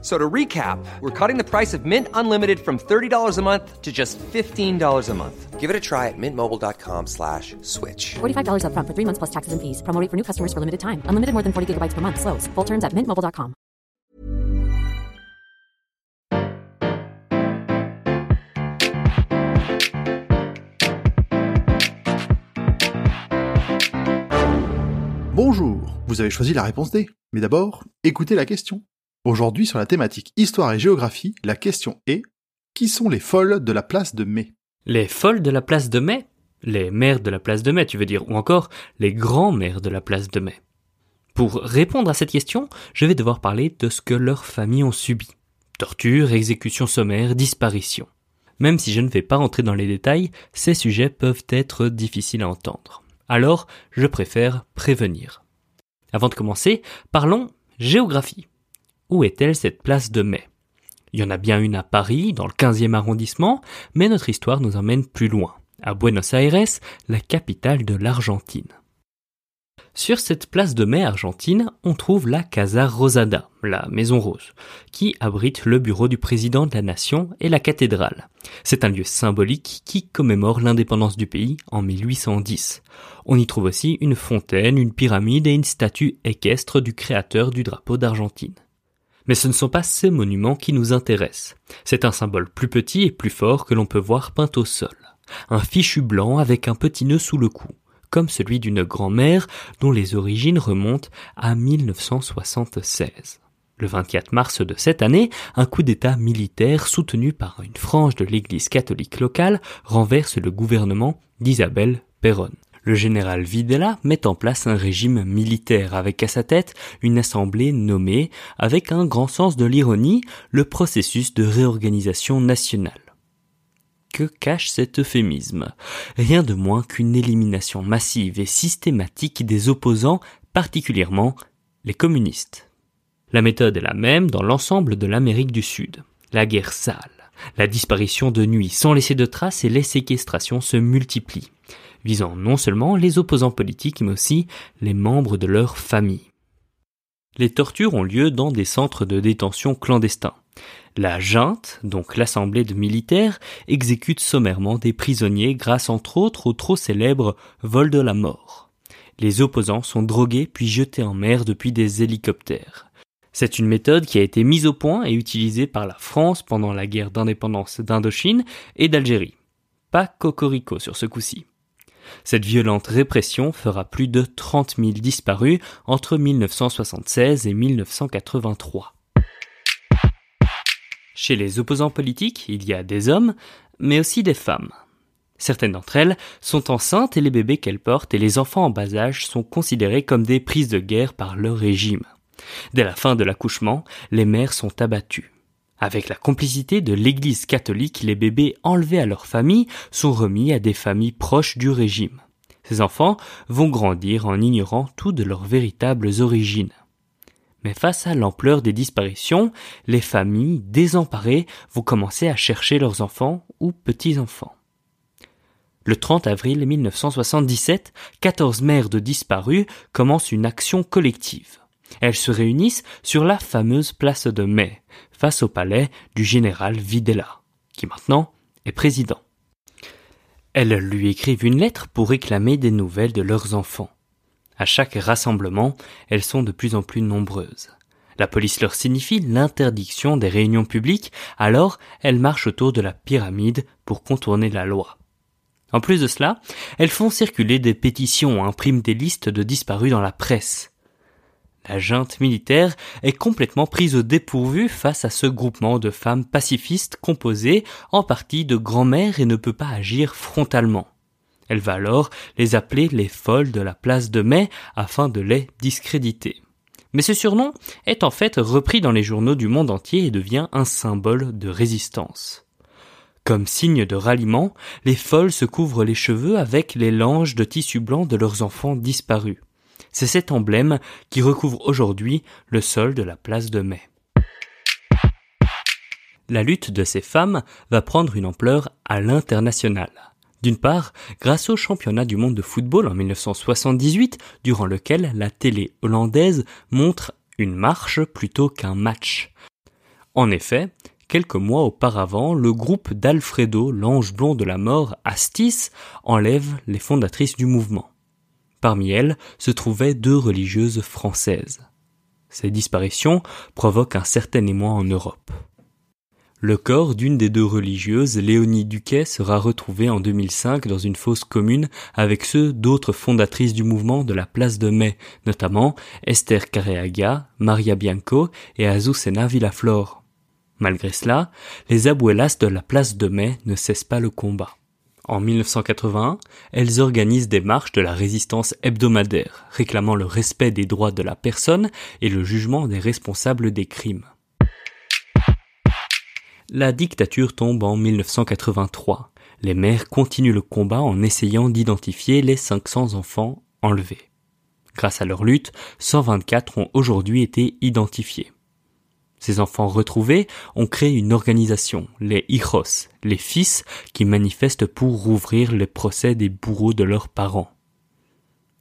So to recap, we're cutting the price of Mint Unlimited from $30 a month to just $15 a month. Give it a try at mintmobile.com slash switch. $45 upfront for three months plus taxes and fees. Promo rate for new customers for limited time. Unlimited more than 40 gigabytes per month. Slows. Full terms at mintmobile.com. Bonjour, vous avez choisi la réponse D. Mais d'abord, écoutez la question. Aujourd'hui, sur la thématique histoire et géographie, la question est qui sont les folles de la place de Mai? Les folles de la place de Mai? Les mères de la place de Mai, tu veux dire, ou encore les grands-mères de la place de Mai? Pour répondre à cette question, je vais devoir parler de ce que leurs familles ont subi. Torture, exécution sommaire, disparition. Même si je ne vais pas rentrer dans les détails, ces sujets peuvent être difficiles à entendre. Alors, je préfère prévenir. Avant de commencer, parlons géographie. Où est-elle cette place de mai? Il y en a bien une à Paris, dans le 15e arrondissement, mais notre histoire nous emmène plus loin, à Buenos Aires, la capitale de l'Argentine. Sur cette place de mai argentine, on trouve la Casa Rosada, la Maison Rose, qui abrite le bureau du président de la nation et la cathédrale. C'est un lieu symbolique qui commémore l'indépendance du pays en 1810. On y trouve aussi une fontaine, une pyramide et une statue équestre du créateur du drapeau d'Argentine. Mais ce ne sont pas ces monuments qui nous intéressent. C'est un symbole plus petit et plus fort que l'on peut voir peint au sol. Un fichu blanc avec un petit nœud sous le cou comme celui d'une grand-mère dont les origines remontent à 1976. Le 24 mars de cette année, un coup d'État militaire soutenu par une frange de l'Église catholique locale renverse le gouvernement d'Isabelle Perron. Le général Videla met en place un régime militaire avec à sa tête une assemblée nommée, avec un grand sens de l'ironie, le processus de réorganisation nationale que cache cet euphémisme? Rien de moins qu'une élimination massive et systématique des opposants, particulièrement les communistes. La méthode est la même dans l'ensemble de l'Amérique du Sud. La guerre sale, la disparition de nuit sans laisser de traces et les séquestrations se multiplient, visant non seulement les opposants politiques mais aussi les membres de leur famille. Les tortures ont lieu dans des centres de détention clandestins. La junte, donc l'assemblée de militaires, exécute sommairement des prisonniers grâce entre autres au trop célèbre vol de la mort. Les opposants sont drogués puis jetés en mer depuis des hélicoptères. C'est une méthode qui a été mise au point et utilisée par la France pendant la guerre d'indépendance d'Indochine et d'Algérie. Pas cocorico sur ce coup-ci. Cette violente répression fera plus de 30 000 disparus entre 1976 et 1983. Chez les opposants politiques, il y a des hommes, mais aussi des femmes. Certaines d'entre elles sont enceintes et les bébés qu'elles portent et les enfants en bas âge sont considérés comme des prises de guerre par leur régime. Dès la fin de l'accouchement, les mères sont abattues. Avec la complicité de l'Église catholique, les bébés enlevés à leur famille sont remis à des familles proches du régime. Ces enfants vont grandir en ignorant tout de leurs véritables origines. Mais face à l'ampleur des disparitions, les familles désemparées vont commencer à chercher leurs enfants ou petits-enfants. Le 30 avril 1977, 14 mères de disparus commencent une action collective. Elles se réunissent sur la fameuse place de Mai, face au palais du général Videla, qui maintenant est président. Elles lui écrivent une lettre pour réclamer des nouvelles de leurs enfants. À chaque rassemblement, elles sont de plus en plus nombreuses. La police leur signifie l'interdiction des réunions publiques, alors elles marchent autour de la pyramide pour contourner la loi. En plus de cela, elles font circuler des pétitions, impriment des listes de disparus dans la presse. La junte militaire est complètement prise au dépourvu face à ce groupement de femmes pacifistes composé en partie de grand-mères et ne peut pas agir frontalement. Elle va alors les appeler les folles de la place de mai afin de les discréditer. Mais ce surnom est en fait repris dans les journaux du monde entier et devient un symbole de résistance. Comme signe de ralliement, les folles se couvrent les cheveux avec les langes de tissu blanc de leurs enfants disparus. C'est cet emblème qui recouvre aujourd'hui le sol de la place de Mai. La lutte de ces femmes va prendre une ampleur à l'international. D'une part, grâce au championnat du monde de football en 1978, durant lequel la télé hollandaise montre une marche plutôt qu'un match. En effet, quelques mois auparavant, le groupe d'Alfredo, l'ange blond de la mort, Astis, enlève les fondatrices du mouvement. Parmi elles se trouvaient deux religieuses françaises. Ces disparitions provoquent un certain émoi en Europe. Le corps d'une des deux religieuses, Léonie Duquet, sera retrouvé en 2005 dans une fosse commune avec ceux d'autres fondatrices du mouvement de la place de Mai, notamment Esther Carreaga, Maria Bianco et Azucena Villaflor. Malgré cela, les abuelas de la place de Mai ne cessent pas le combat. En 1981, elles organisent des marches de la résistance hebdomadaire, réclamant le respect des droits de la personne et le jugement des responsables des crimes. La dictature tombe en 1983. Les mères continuent le combat en essayant d'identifier les 500 enfants enlevés. Grâce à leur lutte, 124 ont aujourd'hui été identifiés. Ces enfants retrouvés ont créé une organisation, les hijos, les fils, qui manifestent pour rouvrir les procès des bourreaux de leurs parents.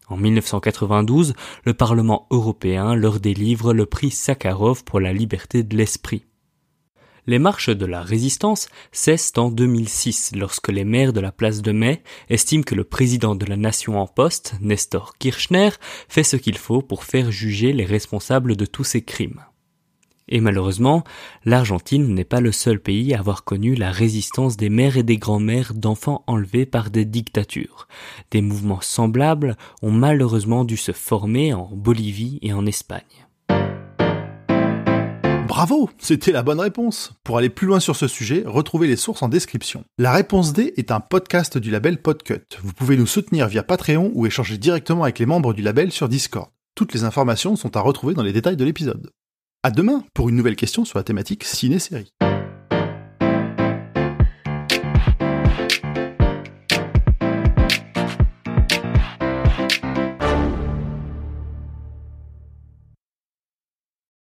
En 1992, le Parlement européen leur délivre le prix Sakharov pour la liberté de l'esprit. Les marches de la résistance cessent en 2006 lorsque les maires de la place de Mai estiment que le président de la nation en poste, Nestor Kirchner, fait ce qu'il faut pour faire juger les responsables de tous ces crimes. Et malheureusement, l'Argentine n'est pas le seul pays à avoir connu la résistance des mères et des grands-mères d'enfants enlevés par des dictatures. Des mouvements semblables ont malheureusement dû se former en Bolivie et en Espagne. Bravo, c'était la bonne réponse. Pour aller plus loin sur ce sujet, retrouvez les sources en description. La réponse D est un podcast du label Podcut. Vous pouvez nous soutenir via Patreon ou échanger directement avec les membres du label sur Discord. Toutes les informations sont à retrouver dans les détails de l'épisode. À demain pour une nouvelle question sur la thématique ciné-série.